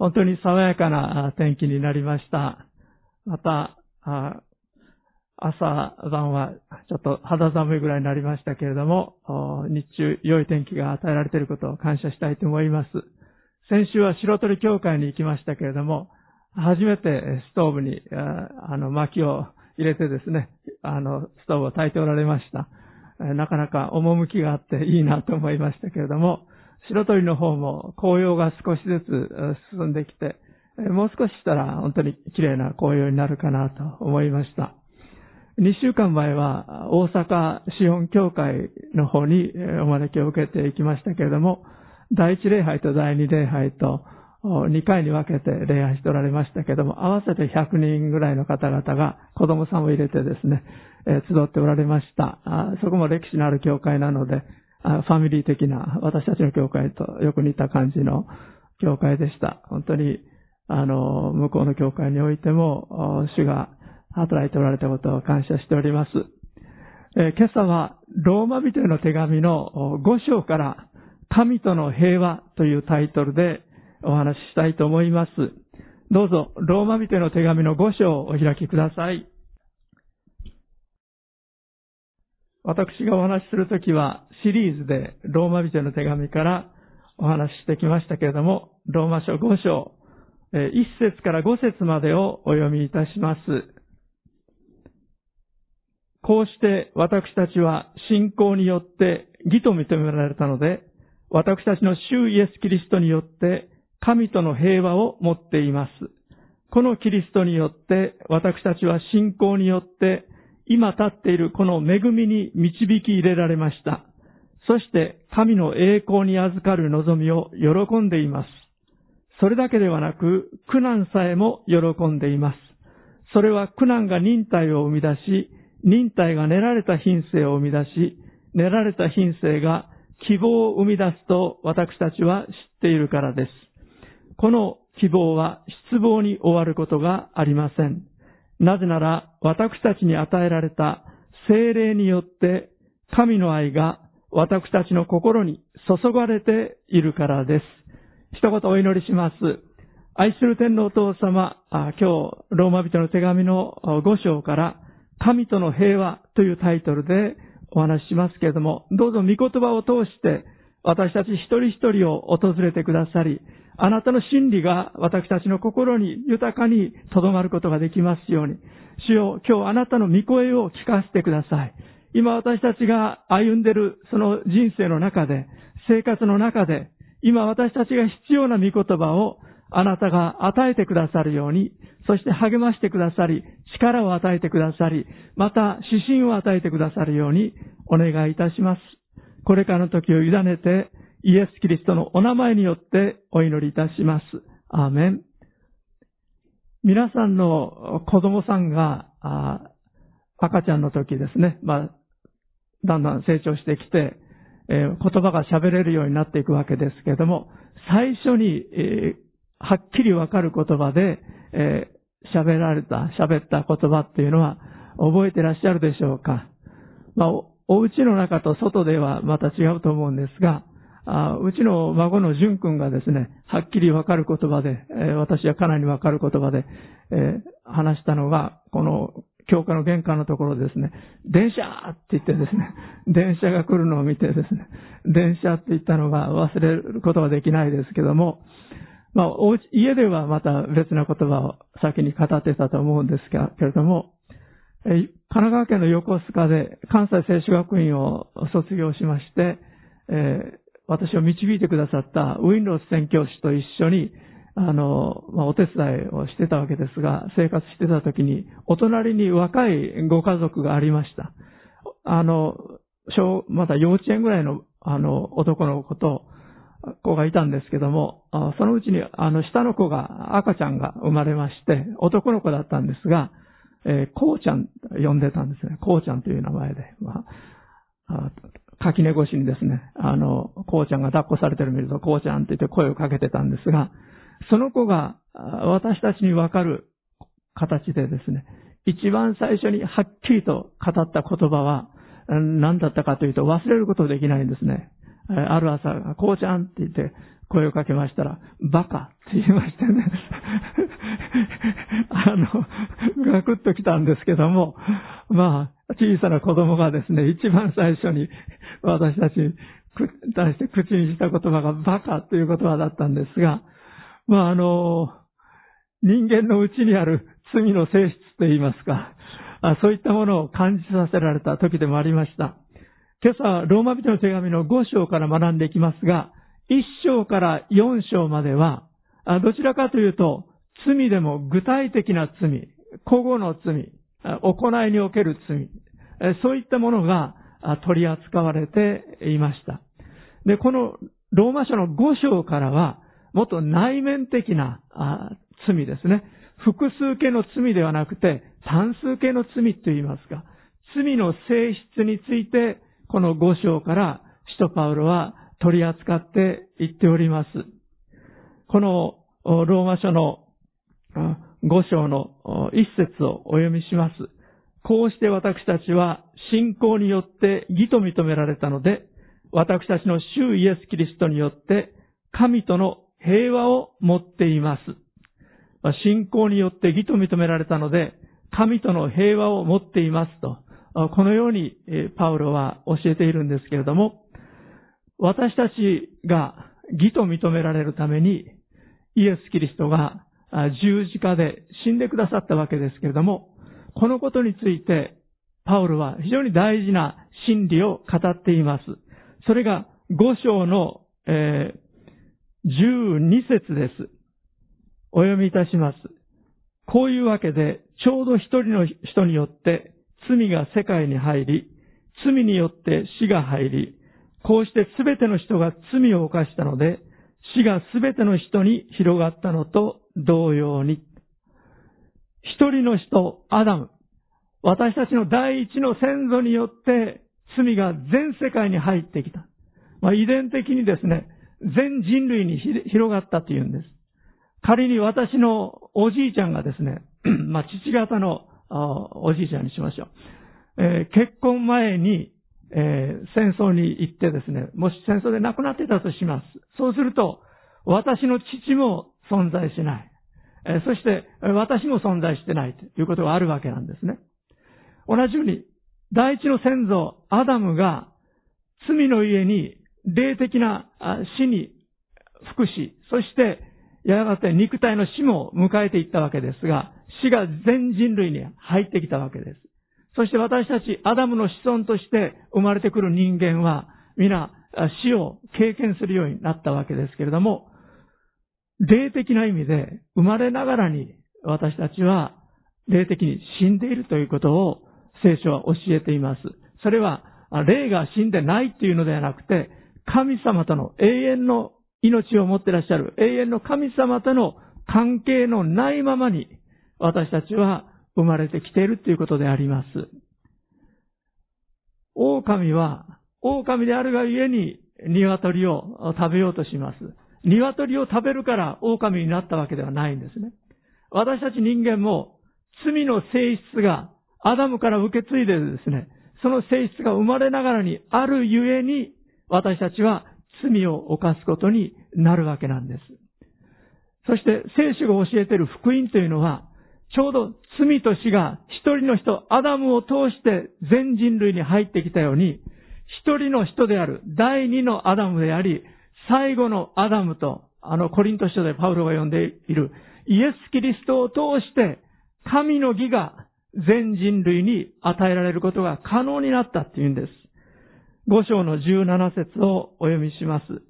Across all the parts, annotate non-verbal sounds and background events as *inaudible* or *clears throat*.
本当に爽やかな天気になりました。また、朝晩はちょっと肌寒いぐらいになりましたけれども、日中良い天気が与えられていることを感謝したいと思います。先週は白鳥教会に行きましたけれども、初めてストーブに、あの、薪を入れてですね、あの、ストーブを焚いておられました。なかなか趣があっていいなと思いましたけれども、白鳥の方も紅葉が少しずつ進んできて、もう少ししたら本当に綺麗な紅葉になるかなと思いました。2週間前は大阪資本協会の方にお招きを受けていきましたけれども、第一礼拝と第二礼拝と2回に分けて礼拝しておられましたけれども、合わせて100人ぐらいの方々が子供さんを入れてですね、集っておられました。そこも歴史のある教会なので、ファミリー的な私たちの教会とよく似た感じの教会でした。本当に、あの、向こうの教会においても、主が働いておられたことを感謝しております。え今朝は、ローマ人への手紙の5章から、神との平和というタイトルでお話ししたいと思います。どうぞ、ローマ人への手紙の5章をお開きください。私がお話しするときは、シリーズでローマ人の手紙からお話ししてきましたけれども、ローマ書5章、1節から5節までをお読みいたします。こうして私たちは信仰によって義と認められたので、私たちの主イエス・キリストによって神との平和を持っています。このキリストによって私たちは信仰によって今立っているこの恵みに導き入れられました。そして神の栄光に預かる望みを喜んでいます。それだけではなく苦難さえも喜んでいます。それは苦難が忍耐を生み出し、忍耐が練られた品性を生み出し、練られた品性が希望を生み出すと私たちは知っているからです。この希望は失望に終わることがありません。なぜなら私たちに与えられた精霊によって神の愛が私たちの心に注がれているからです。一言お祈りします。愛する天皇お父様、今日、ローマ人の手紙の5章から神との平和というタイトルでお話ししますけれども、どうぞ御言葉を通して私たち一人一人を訪れてくださり、あなたの真理が私たちの心に豊かに留まることができますように、主よ、今日あなたの御声を聞かせてください。今私たちが歩んでるその人生の中で、生活の中で、今私たちが必要な御言葉をあなたが与えてくださるように、そして励ましてくださり、力を与えてくださり、また指針を与えてくださるようにお願いいたします。これからの時を委ねて、イエス・キリストのお名前によってお祈りいたします。アーメン。皆さんの子供さんが、赤ちゃんの時ですね、まあ、だんだん成長してきて、えー、言葉が喋れるようになっていくわけですけれども、最初に、えーはっきりわかる言葉で、えー、喋られた、喋った言葉っていうのは覚えてらっしゃるでしょうか？まあ、お家の中と外ではまた違うと思うんですが、あうちの孫の淳君がですね、はっきりわかる言葉で、え、私はかなりわかる言葉で、え、話したのが、この教科の玄関のところですね、電車って言ってですね、*laughs* 電車が来るのを見てですね、電車って言ったのが忘れることはできないですけども、まあ、家ではまた別な言葉を先に語ってたと思うんですがけれども、神奈川県の横須賀で関西聖書学院を卒業しまして、え、私を導いてくださったウィンロス宣教師と一緒に、あの、まあ、お手伝いをしてたわけですが、生活してた時に、お隣に若いご家族がありました。あの、小、まだ幼稚園ぐらいの、あの、男の子と、子がいたんですけども、そのうちにあの下の子が、赤ちゃんが生まれまして、男の子だったんですが、えー、こうちゃん呼んでたんですね。こうちゃんという名前で。まあ、垣根越しにですね、あの、こうちゃんが抱っこされてるのを見ると、こうちゃんって言って声をかけてたんですが、その子が私たちにわかる形でですね、一番最初にはっきりと語った言葉は何だったかというと忘れることできないんですね。ある朝、こうちゃんって言って声をかけましたら、バカって言いましてね。*laughs* あの、ガクッと来たんですけども、まあ、小さな子供がですね、一番最初に私たちに対して口にした言葉がバカという言葉だったんですが、まああの、人間のうちにある罪の性質といいますか、そういったものを感じさせられた時でもありました。今朝、ローマ人の手紙の5章から学んでいきますが、1章から4章までは、どちらかというと、罪でも具体的な罪、古語の罪、行いにおける罪、そういったものが取り扱われていました。で、このローマ書の5章からは、もっと内面的な罪ですね。複数形の罪ではなくて、単数形の罪と言いますか、罪の性質について、この5章から使徒パウロは取り扱っていっております。このローマ書の5章の一節をお読みします。こうして私たちは信仰によって義と認められたので、私たちの主イエス・キリストによって神との平和を持っています。信仰によって義と認められたので、神との平和を持っていますと、このようにパウロは教えているんですけれども、私たちが義と認められるために、イエス・キリストが十字架で死んでくださったわけですけれども、このことについて、パウロは非常に大事な真理を語っています。それが5章の、えー、12節です。お読みいたします。こういうわけで、ちょうど一人の人によって罪が世界に入り、罪によって死が入り、こうしてすべての人が罪を犯したので、死がすべての人に広がったのと同様に。一人の人、アダム。私たちの第一の先祖によって罪が全世界に入ってきた。まあ、遺伝的にですね、全人類に広がったというんです。仮に私のおじいちゃんがですね、*clears throat* まあ、父方のおじいちゃんにしましょう。えー、結婚前に、えー、戦争に行ってですね、もし戦争で亡くなってたとします。そうすると、私の父も存在しない。えー、そして、私も存在してないということがあるわけなんですね。同じように、第一の先祖、アダムが罪の家に霊的な死に服し、そしてやがて肉体の死も迎えていったわけですが、死が全人類に入ってきたわけです。そして私たち、アダムの子孫として生まれてくる人間は、皆、死を経験するようになったわけですけれども、霊的な意味で、生まれながらに私たちは、霊的に死んでいるということを聖書は教えています。それは、霊が死んでないっていうのではなくて、神様との永遠の命を持ってらっしゃる永遠の神様との関係のないままに、私たちは生まれてきているということであります。狼は、狼であるがゆえに鶏を食べようとします。鶏を食べるから狼になったわけではないんですね。私たち人間も罪の性質がアダムから受け継いでですね、その性質が生まれながらにあるゆえに私たちは罪を犯すことになるわけなんです。そして聖書が教えている福音というのは、ちょうど罪と死が一人の人、アダムを通して全人類に入ってきたように、一人の人である第二のアダムであり、最後のアダムと、あのコリント書でパウロが呼んでいるイエス・キリストを通して、神の義が全人類に与えられることが可能になったっていうんです。五章の17節をお読みします。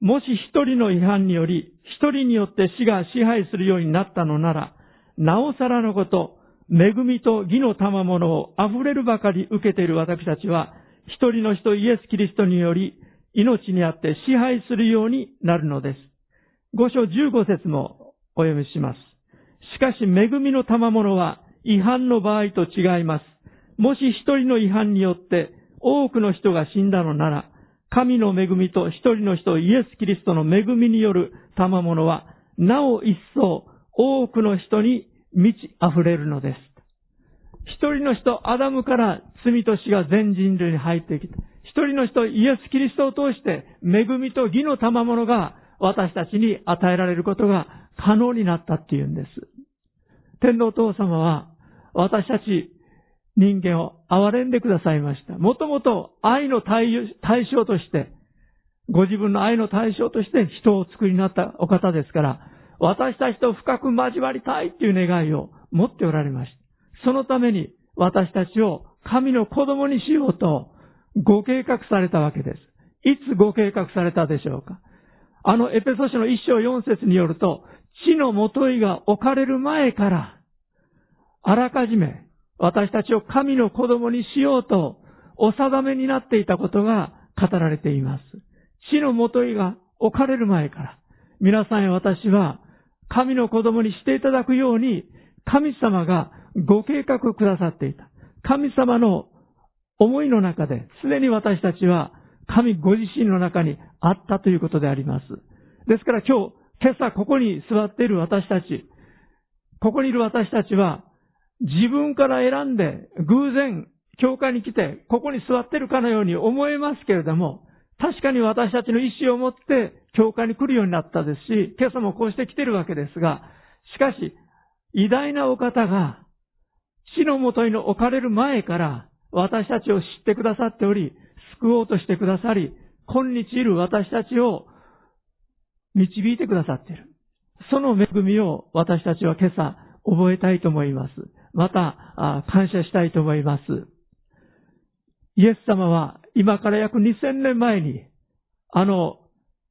もし一人の違反により、一人によって死が支配するようになったのなら、なおさらのこと、恵みと義の賜物を溢れるばかり受けている私たちは、一人の人イエス・キリストにより、命にあって支配するようになるのです。五章十五節もお読みします。しかし、恵みの賜物は違反の場合と違います。もし一人の違反によって多くの人が死んだのなら、神の恵みと一人の人イエス・キリストの恵みによる賜物は、なお一層多くの人に満ち溢れるのです。一人の人、アダムから罪と死が全人類に入ってきて、一人の人、イエス・キリストを通して、恵みと義の賜物が私たちに与えられることが可能になったっていうんです。天皇父様は、私たち人間を憐れんでくださいました。もともと愛の対象として、ご自分の愛の対象として人を作りになったお方ですから、私たちと深く交わりたいっていう願いを持っておられました。そのために私たちを神の子供にしようとご計画されたわけです。いつご計画されたでしょうかあのエペソ書の一章四節によると、地のもといが置かれる前から、あらかじめ私たちを神の子供にしようとお定めになっていたことが語られています。地のもといが置かれる前から、皆さんや私は神の子供にしていただくように、神様がご計画くださっていた。神様の思いの中で、すでに私たちは神ご自身の中にあったということであります。ですから今日、今朝ここに座っている私たち、ここにいる私たちは、自分から選んで偶然教会に来て、ここに座ってるかのように思えますけれども、確かに私たちの意思を持って教会に来るようになったですし、今朝もこうして来てるわけですが、しかし、偉大なお方が、死のもとに置かれる前から私たちを知ってくださっており、救おうとしてくださり、今日いる私たちを導いてくださっている。その恵みを私たちは今朝覚えたいと思います。また、感謝したいと思います。イエス様は今から約2000年前に、あの、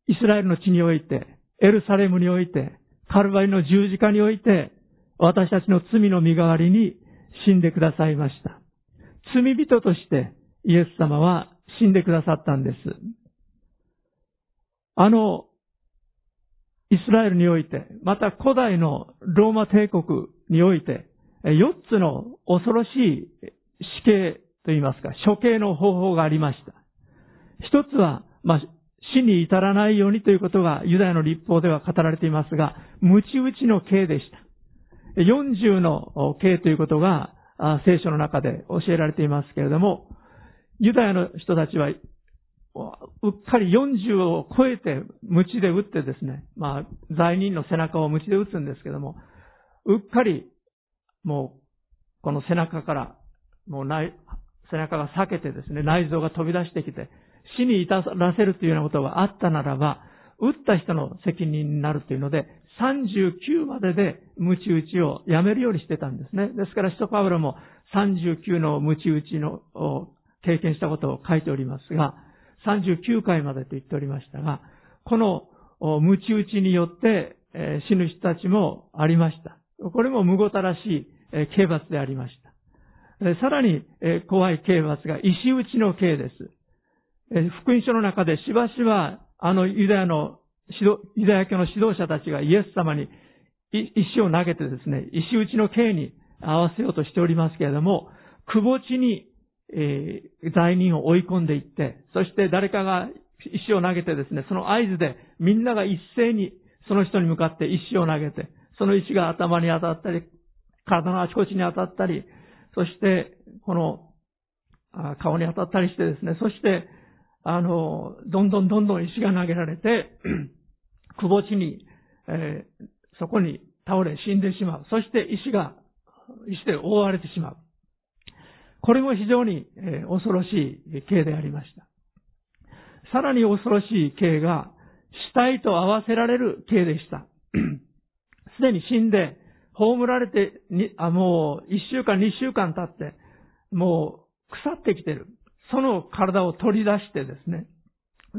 イスラエルの地において、エルサレムにおいて、カルバリの十字架において、私たちの罪の身代わりに死んでくださいました。罪人としてイエス様は死んでくださったんです。あの、イスラエルにおいて、また古代のローマ帝国において、4つの恐ろしい死刑といいますか、処刑の方法がありました。一つは、まあ、死に至らないようにということがユダヤの立法では語られていますが、無知打ちの刑でした。40の刑ということが聖書の中で教えられていますけれども、ユダヤの人たちは、うっかり40を超えて鞭で打ってですね、まあ、罪人の背中を鞭で打つんですけども、うっかり、もう、この背中から、もう内、背中が裂けてですね、内臓が飛び出してきて、死に至らせるというようなことがあったならば、打った人の責任になるというので、39までで鞭打ちをやめるようにしてたんですね。ですから、使徒パウロも39の鞭打ちの経験したことを書いておりますが、39回までと言っておりましたが、この鞭打ちによって死ぬ人たちもありました。これも無ごたらしい刑罰でありました。さらに怖い刑罰が石打ちの刑です。福音書の中でしばしばあのユダヤのユダヤ教の指導者たちがイエス様に石を投げてですね、石打ちの刑に合わせようとしておりますけれども、くぼ地に、えー、罪人を追い込んでいって、そして誰かが石を投げてですね、その合図でみんなが一斉にその人に向かって石を投げて、その石が頭に当たったり、体のあちこちに当たったり、そして、この、顔に当たったりしてですね、そして、あの、どんどんどんどん石が投げられて、*clears throat* くぼ地に、えー、そこに倒れ死んでしまう。そして石が、石で覆われてしまう。これも非常に、えー、恐ろしい刑でありました。さらに恐ろしい刑が、死体と合わせられる刑でした。*clears throat* すでに死んで、葬られてに、あ、もう一週間、二週間経って、もう腐ってきてる。その体を取り出してですね、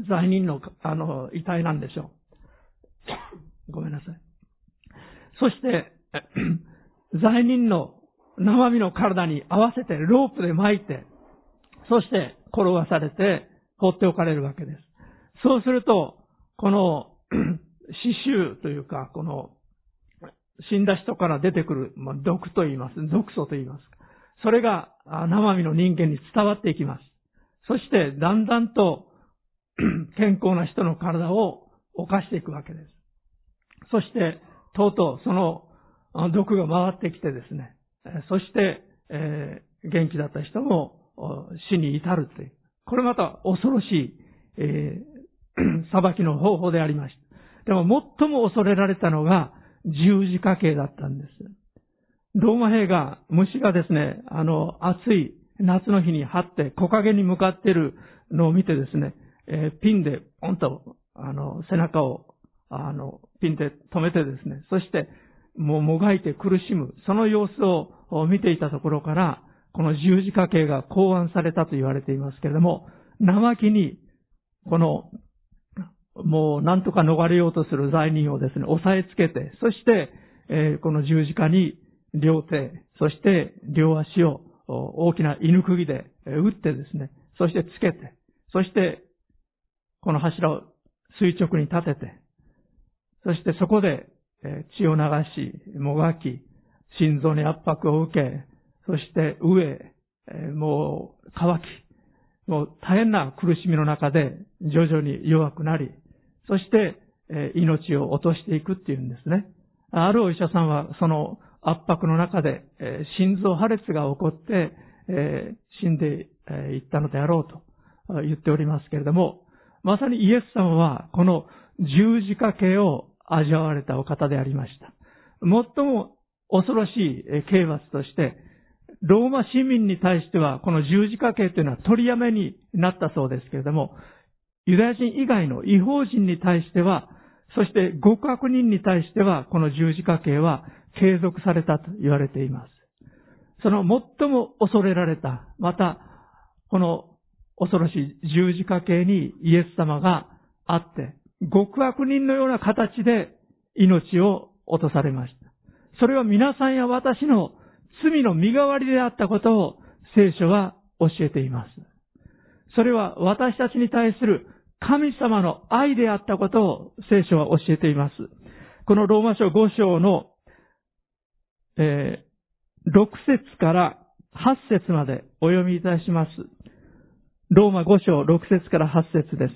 罪人の、あの、遺体なんでしょう。ごめんなさい。そして、*clears throat* 罪人の生身の体に合わせてロープで巻いて、そして転がされて放っておかれるわけです。そうすると、この *clears throat* 死臭というか、この死んだ人から出てくる、まあ、毒と言います。毒素と言います。それが生身の人間に伝わっていきます。そしてだんだんと *clears throat* 健康な人の体を犯していくわけです。そして、とうとうその毒が回ってきてですね、そして、えー、元気だった人も死に至るという、これまた恐ろしい、えー、*clears throat* 裁きの方法でありました。でも最も恐れられたのが十字架刑だったんです。ローマ兵が、虫がですね、あの、暑い夏の日に張って木陰に向かっているのを見てですね、えー、ピンでポンと、あの、背中を、あの、ピンで止めてですね、そして、もうもがいて苦しむ、その様子を見ていたところから、この十字架刑が考案されたと言われていますけれども、生木に、この、もう何とか逃れようとする罪人をですね、押さえつけて、そして、えー、この十字架に両手、そして両足を大きな犬釘で打ってですね、そしてつけて、そしてこの柱を垂直に立てて、そしてそこで血を流し、もがき、心臓に圧迫を受け、そして上、もう乾き、もう大変な苦しみの中で徐々に弱くなり、そして命を落としていくっていうんですね。あるお医者さんはその圧迫の中で、心臓破裂が起こって、死んでいったのであろうと言っておりますけれども、まさにイエス様はこの十字架刑を味わわれたお方でありました。最も恐ろしい刑罰として、ローマ市民に対してはこの十字架刑というのは取りやめになったそうですけれども、ユダヤ人以外の違法人に対しては、そして極悪人に対してはこの十字架刑は継続されたと言われています。その最も恐れられた、また、この恐ろしい十字架形にイエス様があって、極悪人のような形で命を落とされました。それは皆さんや私の罪の身代わりであったことを聖書は教えています。それは私たちに対する神様の愛であったことを聖書は教えています。このローマ書5章のえー、6節から8節までお読みいたします。ローマ5章6節から8節です。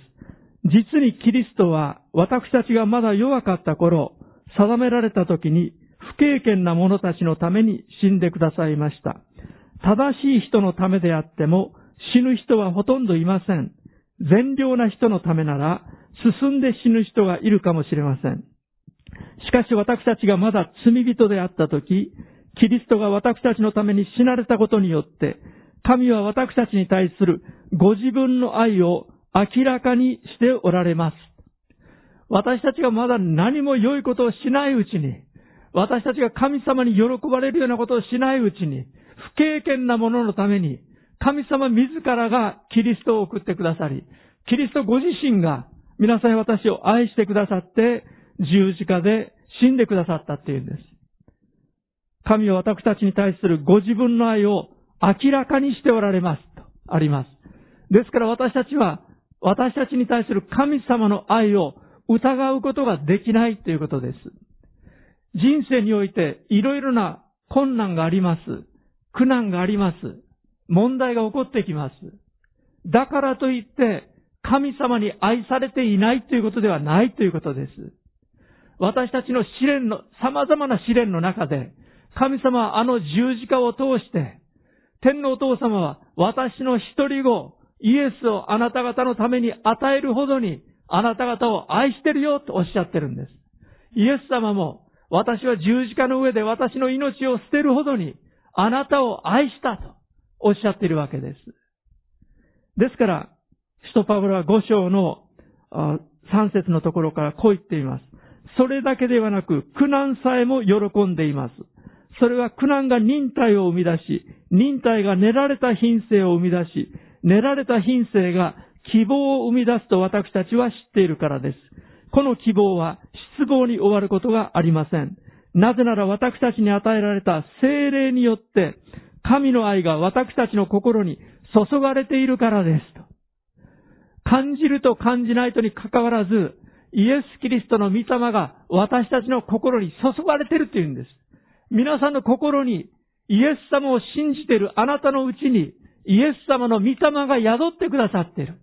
実にキリストは私たちがまだ弱かった頃、定められた時に不経験な者たちのために死んでくださいました。正しい人のためであっても死ぬ人はほとんどいません。善良な人のためなら進んで死ぬ人がいるかもしれません。しかし私たちがまだ罪人であったとき、キリストが私たちのために死なれたことによって、神は私たちに対するご自分の愛を明らかにしておられます。私たちがまだ何も良いことをしないうちに、私たちが神様に喜ばれるようなことをしないうちに、不経験なもののために、神様自らがキリストを送ってくださり、キリストご自身が皆さん私を愛してくださって、十字架で死んでくださったっていうんです。神は私たちに対するご自分の愛を明らかにしておられますとあります。ですから私たちは私たちに対する神様の愛を疑うことができないということです。人生においていろいろな困難があります。苦難があります。問題が起こってきます。だからといって神様に愛されていないということではないということです。私たちの試練の、様々な試練の中で、神様はあの十字架を通して、天皇お父様は私の一人子、イエスをあなた方のために与えるほどに、あなた方を愛してるよとおっしゃってるんです。イエス様も、私は十字架の上で私の命を捨てるほどに、あなたを愛したとおっしゃっているわけです。ですから、使徒パブロは5章の3節のところからこう言っています。それだけではなく、苦難さえも喜んでいます。それは苦難が忍耐を生み出し、忍耐が練られた品性を生み出し、練られた品性が希望を生み出すと私たちは知っているからです。この希望は失望に終わることがありません。なぜなら私たちに与えられた精霊によって、神の愛が私たちの心に注がれているからですと。感じると感じないとに関わらず、イエス・キリストの御霊が私たちの心に注がれているって言うんです。皆さんの心にイエス様を信じているあなたのうちにイエス様の御霊が宿ってくださっている。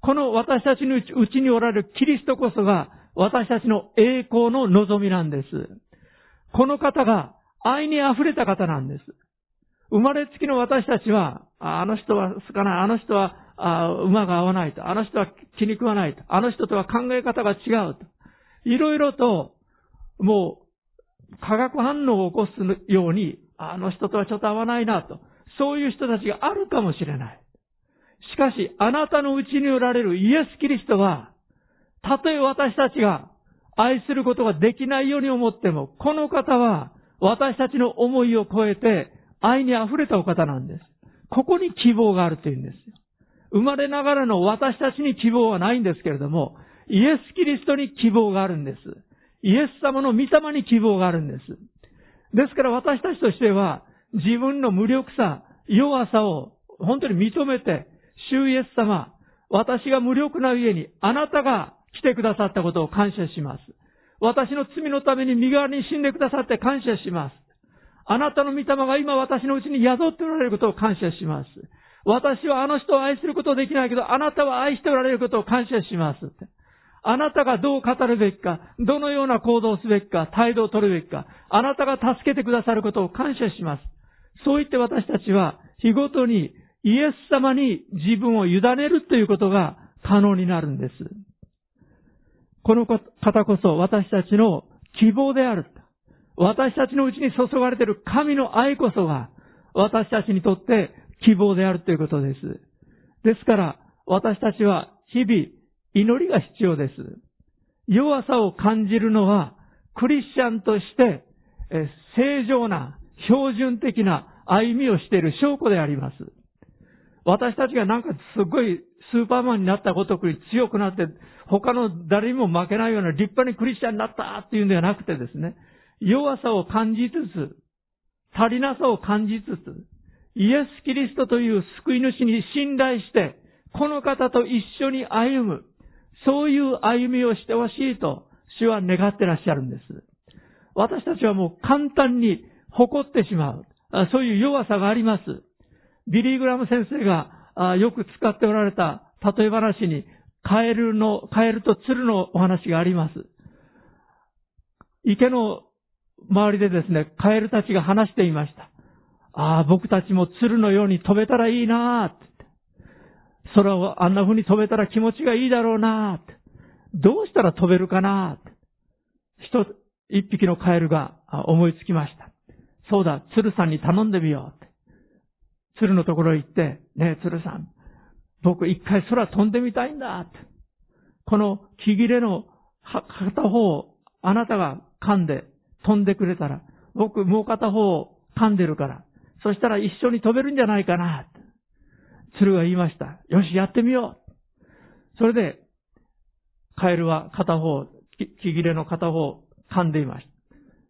この私たちのうちにおられるキリストこそが私たちの栄光の望みなんです。この方が愛に溢れた方なんです。生まれつきの私たちは、あの人は好かない、あの人は馬が合わないと。あの人は気に食わないと。あの人とは考え方が違うと。いろいろと、もう、化学反応を起こすように、あの人とはちょっと合わないなと。そういう人たちがあるかもしれない。しかし、あなたのうちにおられるイエス・キリストは、たとえ私たちが愛することができないように思っても、この方は私たちの思いを超えて愛に溢れたお方なんです。ここに希望があるというんですよ。生まれながらの私たちに希望はないんですけれども、イエス・キリストに希望があるんです。イエス様の御霊に希望があるんです。ですから私たちとしては、自分の無力さ、弱さを本当に認めて、主イエス様、私が無力な上にあなたが来てくださったことを感謝します。私の罪のために身代わりに死んでくださって感謝します。あなたの御霊が今私のうちに宿っておられることを感謝します。私はあの人を愛することはできないけど、あなたは愛しておられることを感謝します。あなたがどう語るべきか、どのような行動をすべきか、態度を取るべきか、あなたが助けてくださることを感謝します。そう言って私たちは日ごとにイエス様に自分を委ねるということが可能になるんです。この方こそ私たちの希望である。私たちのうちに注がれている神の愛こそが私たちにとって希望であるということです。ですから私たちは日々祈りが必要です。弱さを感じるのはクリスチャンとして正常な標準的な歩みをしている証拠であります。私たちがなんかすごいスーパーマンになったごとく強くなって、他の誰にも負けないような立派にクリスチャンになったっていうんではなくてですね、弱さを感じつつ、足りなさを感じつつ、イエス・キリストという救い主に信頼して、この方と一緒に歩む、そういう歩みをしてほしいと、主は願ってらっしゃるんです。私たちはもう簡単に誇ってしまう。そういう弱さがあります。ビリー・グラム先生がよく使っておられた例え話に、カエルの、カエルと鶴のお話があります。池の周りでですね、カエルたちが話していました。ああ、僕たちも鶴のように飛べたらいいなーって。空をあんな風に飛べたら気持ちがいいだろうなーって。どうしたら飛べるかなーって。一、一匹のカエルが思いつきました。そうだ、鶴さんに頼んでみようって。鶴のところへ行って、ねえ、鶴さん、僕一回空飛んでみたいんだって。この木切れの片方をあなたが噛んで飛んでくれたら、僕もう片方を噛んでるから、そしたら一緒に飛べるんじゃないかな。鶴が言いました。よし、やってみよう。それで、カエルは片方、木切れの片方を噛んでいました。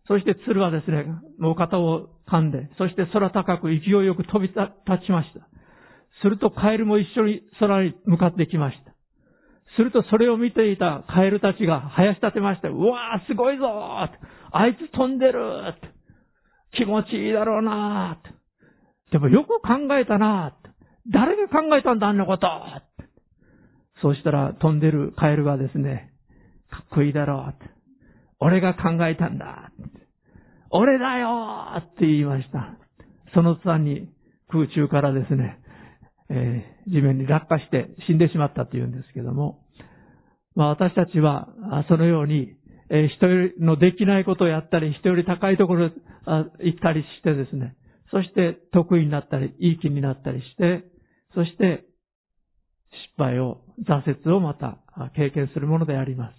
そして鶴はですね、もう片を噛んで、そして空高く勢いよく飛び立ちました。するとカエルも一緒に空に向かってきました。するとそれを見ていたカエルたちが生やし立てまして、うわーすごいぞーあいつ飛んでる気持ちいいだろうなでもよく考えたな誰が考えたんだあんなことそうしたら飛んでるカエルがですね、かっこいいだろう俺が考えたんだ。俺だよって言いました。その途端に空中からですね、えー、地面に落下して死んでしまったというんですけども、まあ私たちはそのように、え、人よりのできないことをやったり、人より高いところに行ったりしてですね、そして得意になったり、いい気になったりして、そして失敗を、挫折をまた経験するものであります。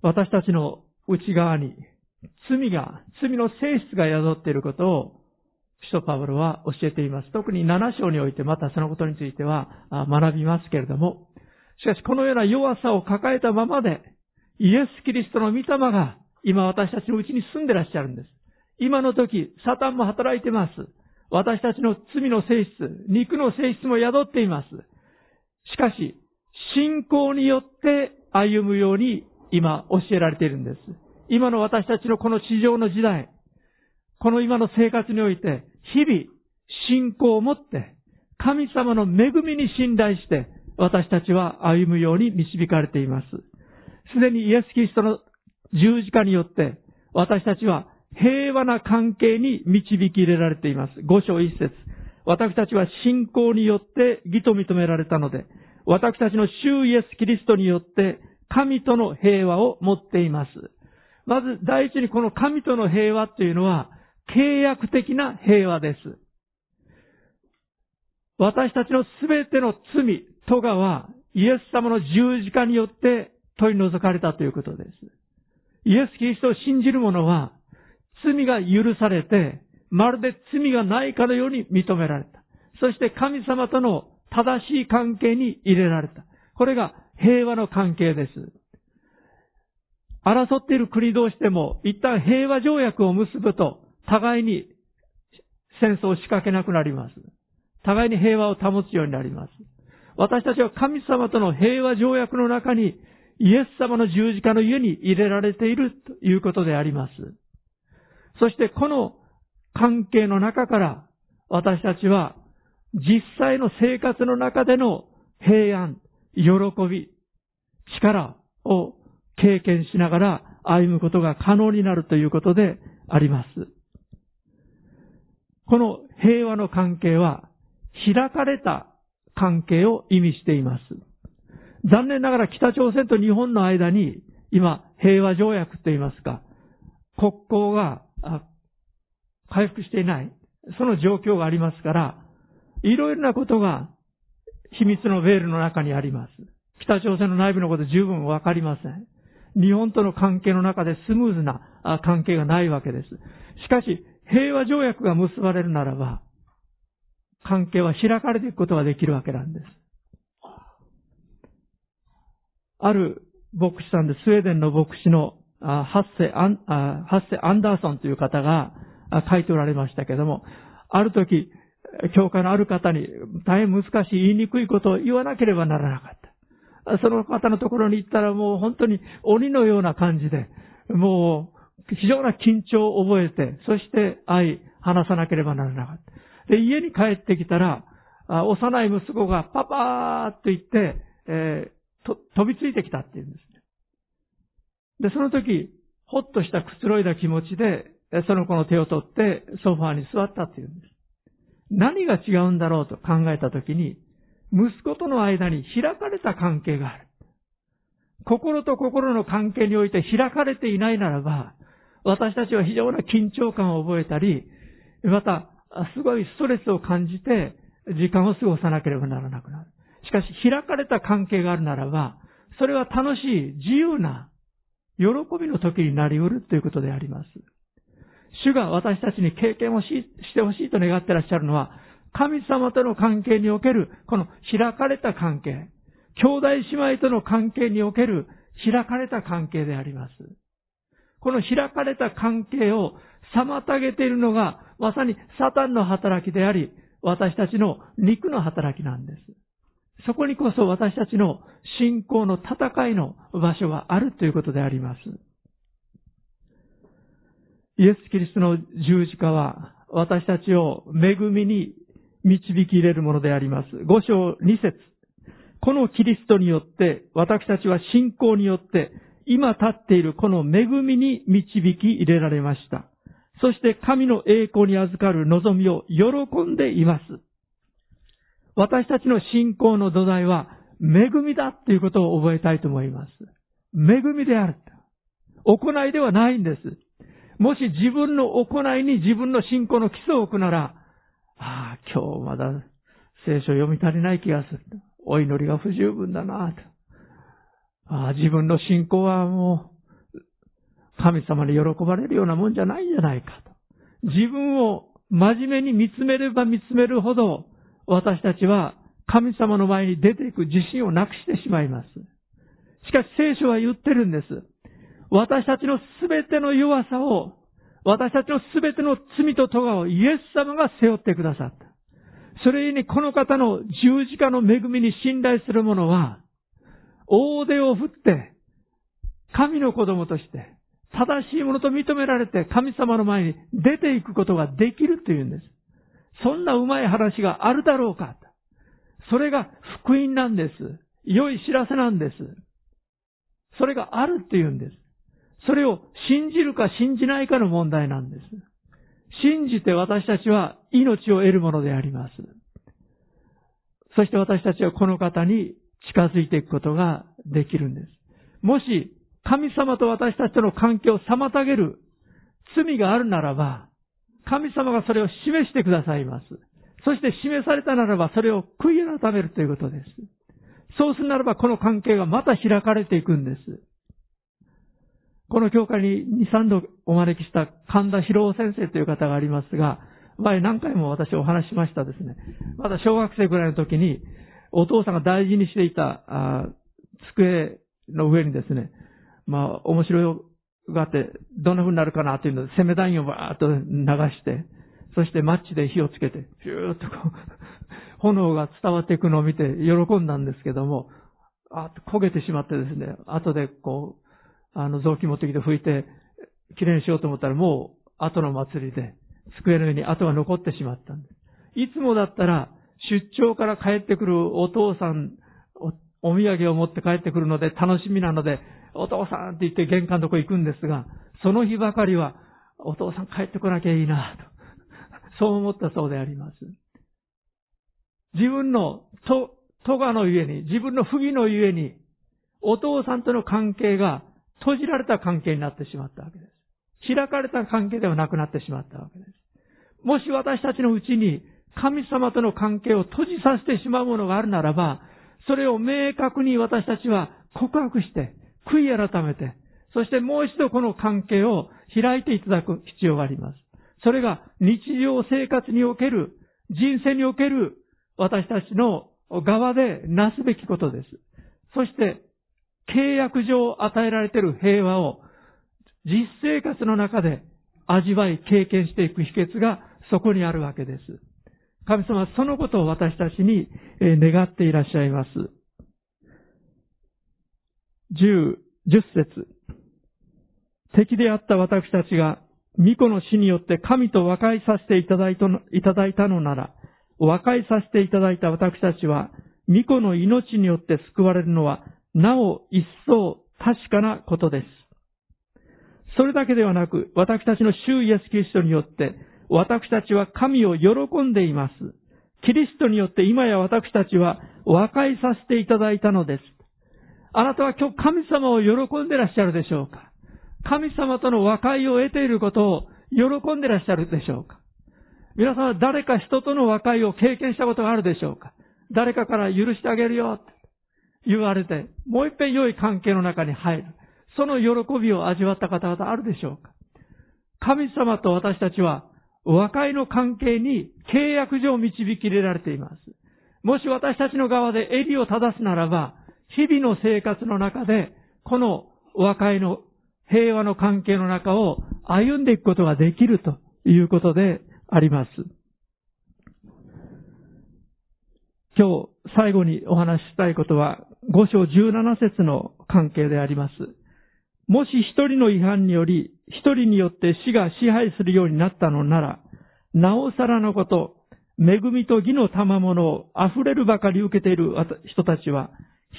私たちの内側に罪が、罪の性質が宿っていることを、使徒パブロは教えています。特に7章においてまたそのことについては学びますけれども、しかしこのような弱さを抱えたままで、イエス・キリストの御霊が今私たちのうちに住んでらっしゃるんです。今の時、サタンも働いてます。私たちの罪の性質、肉の性質も宿っています。しかし、信仰によって歩むように今教えられているんです。今の私たちのこの地上の時代、この今の生活において、日々、信仰を持って、神様の恵みに信頼して、私たちは歩むように導かれています。すでにイエス・キリストの十字架によって、私たちは平和な関係に導き入れられています。五章一節。私たちは信仰によって義と認められたので、私たちの主イエス・キリストによって神との平和を持っています。まず第一にこの神との平和というのは契約的な平和です。私たちのすべての罪、咎はイエス様の十字架によって取り除かれたということです。イエス・キリストを信じる者は罪が許されてまるで罪がないかのように認められた。そして神様との正しい関係に入れられた。これが平和の関係です。争っている国同士でも一旦平和条約を結ぶと互いに戦争を仕掛けなくなります。互いに平和を保つようになります。私たちは神様との平和条約の中にイエス様の十字架の家に入れられているということであります。そしてこの関係の中から私たちは実際の生活の中での平安、喜び、力を経験しながら歩むことが可能になるということであります。この平和の関係は開かれた関係を意味しています。残念ながら北朝鮮と日本の間に今平和条約といいますか、国交が回復していない、その状況がありますから、いろいろなことが秘密のベールの中にあります。北朝鮮の内部のこと十分わかりません。日本との関係の中でスムーズな関係がないわけです。しかし、平和条約が結ばれるならば、関係は開かれていくことができるわけなんです。ある牧師さんで、スウェーデンの牧師のハッセアンハッセアンダーソンという方が書いておられましたけども、ある時、教会のある方に大変難しい言いにくいことを言わなければならなかった。その方のところに行ったらもう本当に鬼のような感じで、もう非常な緊張を覚えて、そして愛、話さなければならなかった。で、家に帰ってきたら、幼い息子がパパーっと言って、え、と飛びついてきたって言うんですね。で、その時、ほっとしたくつろいだ気持ちで、その子の手を取ってソファーに座ったって言うんです。何が違うんだろうと考えたときに、息子との間に開かれた関係がある。心と心の関係において開かれていないならば、私たちは非常な緊張感を覚えたり、また、すごいストレスを感じて、時間を過ごさなければならなくなる。しかし、開かれた関係があるならば、それは楽しい、自由な、喜びの時になり得るということであります。主が私たちに経験をしてほしいと願ってらっしゃるのは、神様との関係における、この開かれた関係、兄弟姉妹との関係における開かれた関係であります。この開かれた関係を妨げているのが、まさにサタンの働きであり、私たちの肉の働きなんです。そこにこそ私たちの信仰の戦いの場所があるということであります。イエス・キリストの十字架は私たちを恵みに導き入れるものであります。五章二節このキリストによって私たちは信仰によって今立っているこの恵みに導き入れられました。そして神の栄光に預かる望みを喜んでいます。私たちの信仰の土台は恵みだということを覚えたいと思います。恵みである。行いではないんです。もし自分の行いに自分の信仰の基礎を置くなら、ああ、今日まだ聖書読み足りない気がする。お祈りが不十分だなと。ああ、自分の信仰はもう、神様に喜ばれるようなもんじゃないんじゃないかと。自分を真面目に見つめれば見つめるほど、私たちは神様の前に出ていく自信をなくしてしまいます。しかし聖書は言ってるんです。私たちのすべての弱さを、私たちのすべての罪と咎をイエス様が背負ってくださった。それゆえにこの方の十字架の恵みに信頼する者は、大手を振って、神の子供として、正しいものと認められて神様の前に出ていくことができるというんです。そんなうまい話があるだろうか。それが福音なんです。良い知らせなんです。それがあるっていうんです。それを信じるか信じないかの問題なんです。信じて私たちは命を得るものであります。そして私たちはこの方に近づいていくことができるんです。もし、神様と私たちとの関係を妨げる罪があるならば、神様がそれを示してくださいます。そして示されたならば、それを悔い改めるということです。そうするならば、この関係がまた開かれていくんです。この教会に2、3度お招きした神田博夫先生という方がありますが、前何回も私お話しましたですね。まだ小学生ぐらいの時に、お父さんが大事にしていた、机の上にですね、まあ、面白いがあって、どんな風になるかなというので、攻め弾をバーッと流して、そしてマッチで火をつけて、ピューッとこう、*laughs* 炎が伝わっていくのを見て喜んだんですけども、あっと焦げてしまってですね、後でこう、あの、雑巾持ってきて拭いて、きれいにしようと思ったらもう、後の祭りで、机の上に跡が残ってしまったんです。いつもだったら、出張から帰ってくるお父さん、お土産を持って帰ってくるので楽しみなので、お父さんって言って玄関のとこ行くんですが、その日ばかりは、お父さん帰ってこなきゃいいな、と。*laughs* そう思ったそうであります。自分のと、とがのゆえに、自分の不義のゆえに、お父さんとの関係が閉じられた関係になってしまったわけです。開かれた関係ではなくなってしまったわけです。もし私たちのうちに神様との関係を閉じさせてしまうものがあるならば、それを明確に私たちは告白して、悔い改めて、そしてもう一度この関係を開いていただく必要があります。それが日常生活における、人生における私たちの側でなすべきことです。そして、契約上与えられている平和を実生活の中で味わい経験していく秘訣がそこにあるわけです。神様はそのことを私たちに願っていらっしゃいます。十、十節。敵であった私たちが、巫女の死によって神と和解させていただいたのなら、和解させていただいた私たちは、巫女の命によって救われるのは、なお一層確かなことです。それだけではなく、私たちの主イエスキリストによって、私たちは神を喜んでいます。キリストによって今や私たちは和解させていただいたのです。あなたは今日神様を喜んでらっしゃるでしょうか？神様との和解を得ていることを喜んでらっしゃるでしょうか？皆さんは誰か人との和解を経験したことがあるでしょうか？誰かから許してあげるよって言われて、もう一遍良い関係の中に入る。その喜びを味わった方々あるでしょうか？神様と私たちは和解の関係に契約上導き入れられています。もし私たちの側で襟を正すならば、日々の生活の中で、この和解の平和の関係の中を歩んでいくことができるということであります。今日最後にお話ししたいことは5章17節の関係であります。もし一人の違反により、一人によって死が支配するようになったのなら、なおさらのこと、恵みと義の賜物を溢れるばかり受けている人たちは、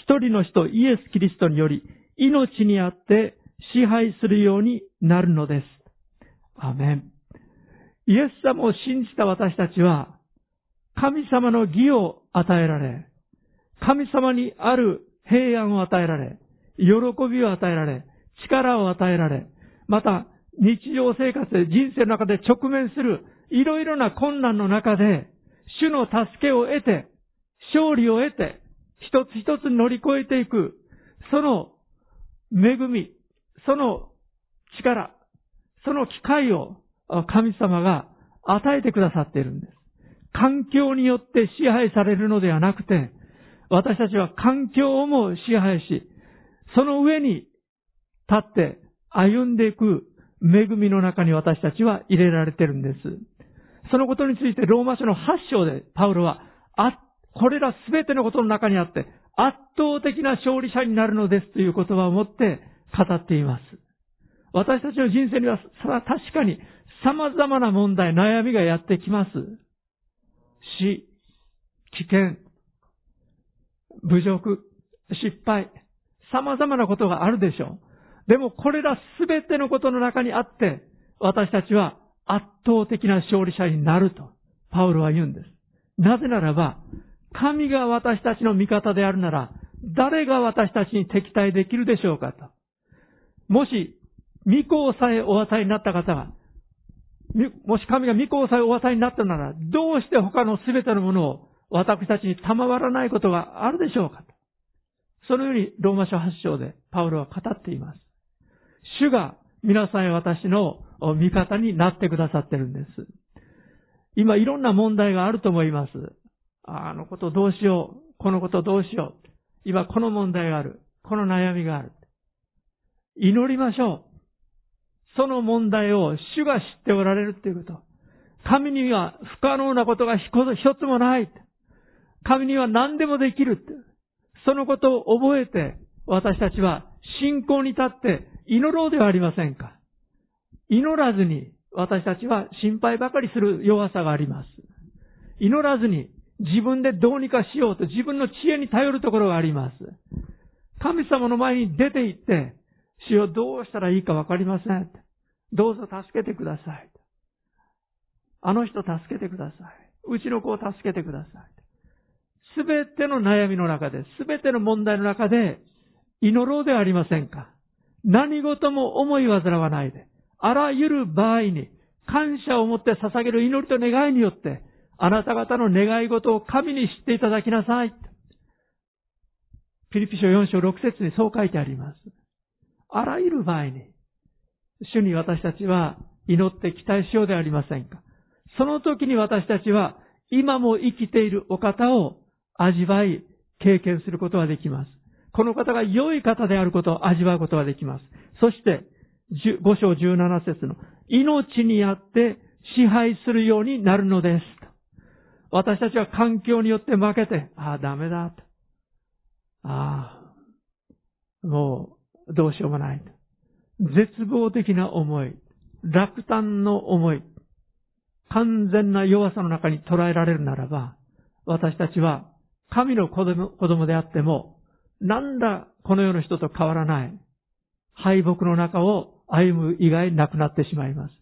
一人の人イエス・キリストにより、命にあって支配するようになるのです。アメン。イエス様を信じた私たちは、神様の義を与えられ、神様にある平安を与えられ、喜びを与えられ、力を与えられ、また日常生活で人生の中で直面するいろいろな困難の中で、主の助けを得て、勝利を得て、一つ一つ乗り越えていく、その恵み、その力、その機会を神様が与えてくださっているんです。環境によって支配されるのではなくて、私たちは環境をも支配し、その上に立って歩んでいく恵みの中に私たちは入れられてるんです。そのことについてローマ書の8章でパウロは、あ、これらすべてのことの中にあって圧倒的な勝利者になるのですという言葉を持って語っています。私たちの人生には確かに様々な問題、悩みがやってきます。死、危険、侮辱、失敗、様々なことがあるでしょう。でもこれらすべてのことの中にあって、私たちは圧倒的な勝利者になると、パウロは言うんです。なぜならば、神が私たちの味方であるなら、誰が私たちに敵対できるでしょうかと。もし、御子さえお与えになった方が、もし神が御子さえお与えになったなら、どうして他の全てのものを私たちに賜らないことがあるでしょうかと。そのようにローマ書8章でパウロは語っています。主が皆さんや私の味方になってくださってるんです。今いろんな問題があると思います。あのことどうしよう。このことどうしよう。今この問題がある。この悩みがある。祈りましょう。その問題を主が知っておられるっていうこと。神には不可能なことが一つもない。神には何でもできる。そのことを覚えて、私たちは信仰に立って祈ろうではありませんか。祈らずに私たちは心配ばかりする弱さがあります。祈らずに自分でどうにかしようと自分の知恵に頼るところがあります。神様の前に出て行って、主をどうしたらいいかわかりません。どうぞ助けてください。あの人助けてください。うちの子を助けてください。すべての悩みの中で、すべての問題の中で、祈ろうではありませんか。何事も思い煩わないで、あらゆる場合に、感謝を持って捧げる祈りと願いによって、あなた方の願い事を神に知っていただきなさい。ピリピ書4章6節にそう書いてあります。あらゆる場合に、主に私たちは祈って期待しようではありませんか。その時に私たちは今も生きているお方を味わい、経験することができます。この方が良い方であることを味わうことができます。そして、5章17節の命にあって支配するようになるのです。私たちは環境によって負けて、ああ、ダメだ。ああ、もう、どうしようもない。絶望的な思い、落胆の思い、完全な弱さの中に捉えられるならば、私たちは神の子供子供であっても、なんだこの世の人と変わらない敗北の中を歩む以外なくなってしまいます。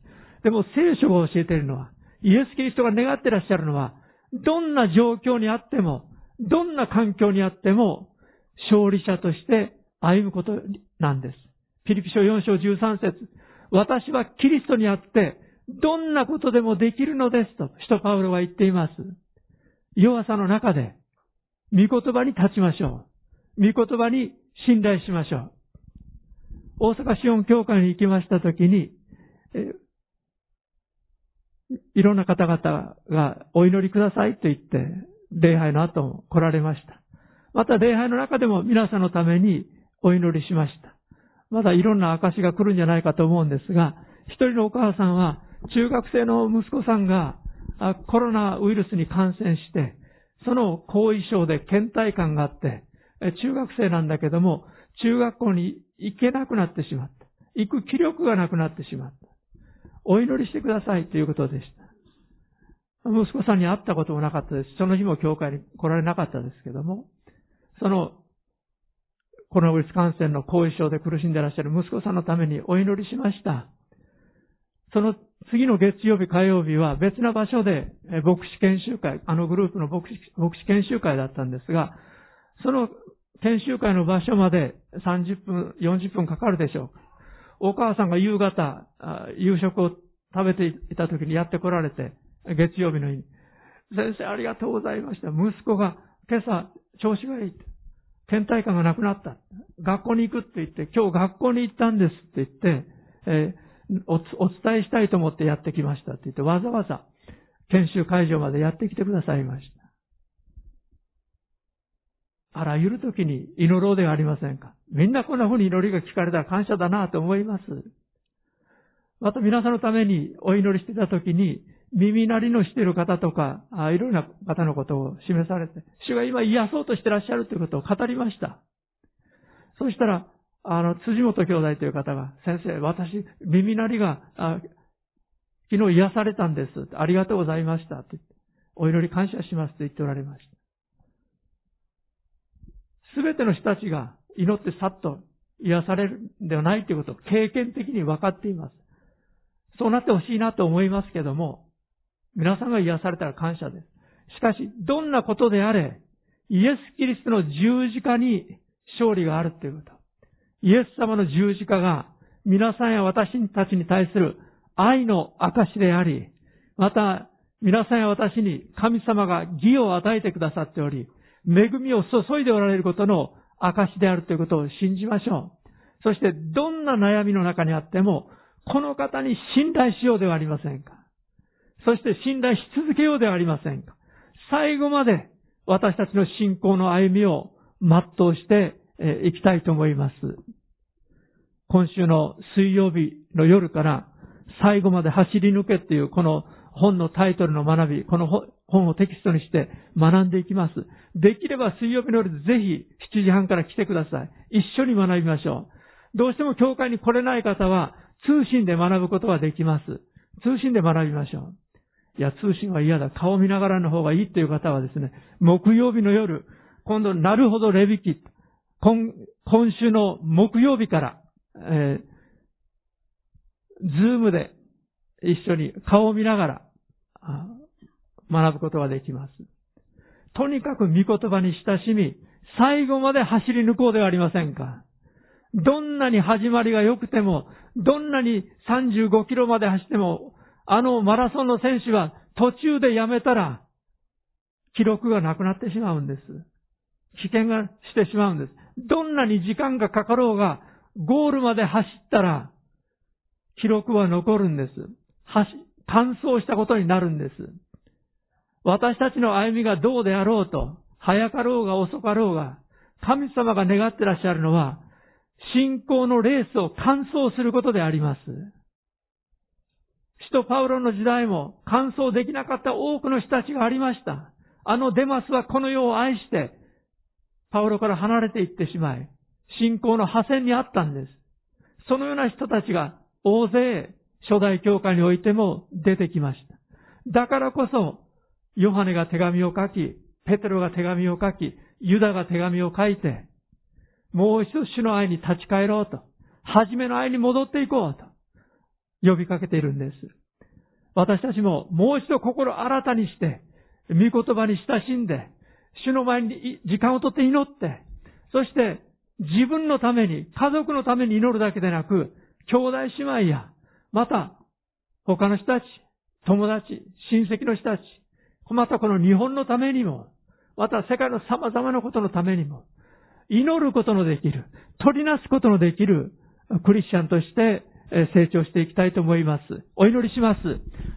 でも聖書が教えているのは、イエス・キリストが願ってらっしゃるのは、どんな状況にあっても、どんな環境にあっても、勝利者として歩むことなんです。ピリピ書4章13節私はキリストにあって、どんなことでもできるのですと、使徒パウロは言っています。弱さの中で、御言葉に立ちましょう。御言葉に信頼しましょう。大阪市音教会に行きましたときに、いろんな方々がお祈りくださいと言って、礼拝の後も来られました。また礼拝の中でも皆さんのためにお祈りしました。まだいろんな証が来るんじゃないかと思うんですが、一人のお母さんは中学生の息子さんがコロナウイルスに感染して、その後遺症で倦怠感があって、中学生なんだけども、中学校に行けなくなってしまった。行く気力がなくなってしまった。お祈りしてくださいということでした。息子さんに会ったこともなかったです。その日も教会に来られなかったですけども、そのコロナウイルス感染の後遺症で苦しんでらっしゃる息子さんのためにお祈りしました。その次の月曜日、火曜日は別な場所で牧師研修会、あのグループの牧師研修会だったんですが、その研修会の場所まで30分、40分かかるでしょう。お母さんが夕方、夕食を食べていた時にやって来られて、月曜日の日に、先生ありがとうございました。息子が今朝調子がいい。倦怠感がなくなった。学校に行くって言って、今日学校に行ったんですって言って、えー、おお伝えしたいと思ってやってきましたって言って、わざわざ研修会場までやってきてくださいました。あらゆる時に祈ろうではありませんか。みんなこんな風に祈りが聞かれたら感謝だなと思います。また皆さんのためにお祈りしてた時に、耳鳴りのしている方とか、あいろいろな方のことを示されて、主が今癒そうとしてらっしゃるということを語りました。そしたら、あの、辻本兄弟という方が、先生、私、耳鳴りが、昨日癒されたんです。ありがとうございました。ってお祈り感謝しますと言っておられました。すべての人たちが祈ってさっと癒されるんではないということを経験的に分かっています。そうなってほしいなと思いますけども、皆さんが癒されたら感謝です。しかし、どんなことであれ、イエス・キリストの十字架に勝利があるということ。イエス様の十字架が皆さんや私たちに対する愛の証であり、また皆さんや私に神様が義を与えてくださっており、恵みを注いでおられることの証であるということを信じましょう。そしてどんな悩みの中にあっても、この方に信頼しようではありませんか。そして信頼し続けようではありませんか。最後まで私たちの信仰の歩みを全うしていきたいと思います。今週の水曜日の夜から最後まで走り抜けっていうこの本のタイトルの学び、この本をテキストにして学んでいきます。できれば水曜日の夜ぜひ7時半から来てください。一緒に学びましょう。どうしても教会に来れない方は通信で学ぶことができます。通信で学びましょう。いや、通信は嫌だ。顔見ながらの方がいいっていう方はですね、木曜日の夜、今度、なるほどレビキ今、今週の木曜日から、えー、ズームで一緒に顔を見ながら学ぶことができます。とにかく御言葉に親しみ、最後まで走り抜こうではありませんか。どんなに始まりが良くても、どんなに35キロまで走っても、あのマラソンの選手は途中でやめたら、記録がなくなってしまうんです。危険がしてしまうんです。どんなに時間がかかろうが、ゴールまで走ったら、記録は残るんです。完走したことになるんです。私たちの歩みがどうであろうと、早かろうが遅かろうが、神様が願ってらっしゃるのは、信仰のレースを完走することであります。使徒パウロの時代も完走できなかった多くの人たちがありました。あのデマスはこの世を愛して、パウロから離れていってしまい、信仰の破線にあったんです。そのような人たちが大勢初代教会においても出てきました。だからこそ、ヨハネが手紙を書き、ペテロが手紙を書き、ユダが手紙を書いて、もう一度主の愛に立ち返ろうと、初めの愛に戻っていこうと、呼びかけているんです。私たちももう一度心新たにして、御言葉に親しんで、主の前に時間をとって祈って、そして自分のために、家族のために祈るだけでなく、兄弟姉妹や、また他の人たち、友達、親戚の人たち、またこの日本のためにも、また世界の様々なことのためにも、祈ることのできる、取りなすことのできるクリスチャンとして成長していきたいと思います。お祈りします。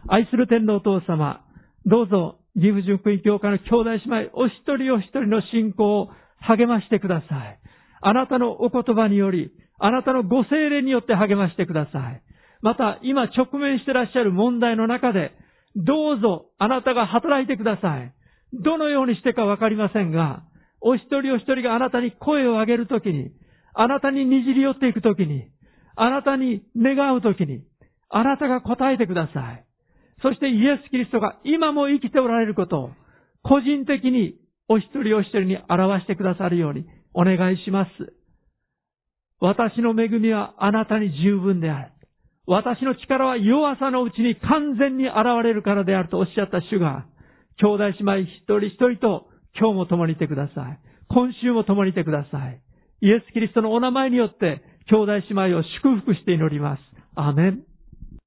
愛する天皇お父様、どうぞ、岐阜純福音教会の兄弟姉妹、お一人お一人の信仰を励ましてください。あなたのお言葉により、あなたのご精霊によって励ましてください。また、今直面してらっしゃる問題の中で、どうぞあなたが働いてください。どのようにしてかわかりませんが、お一人お一人があなたに声を上げるときに、あなたににじり寄っていくときに、あなたに願うときに、あなたが答えてください。そしてイエス・キリストが今も生きておられることを、個人的にお一人お一人に表してくださるようにお願いします。私の恵みはあなたに十分である。私の力は弱さのうちに完全に現れるからであるとおっしゃった主が、兄弟姉妹一人一人と今日も共にいてください。今週も共にいてください。イエス・キリストのお名前によって兄弟姉妹を祝福して祈ります。アメン。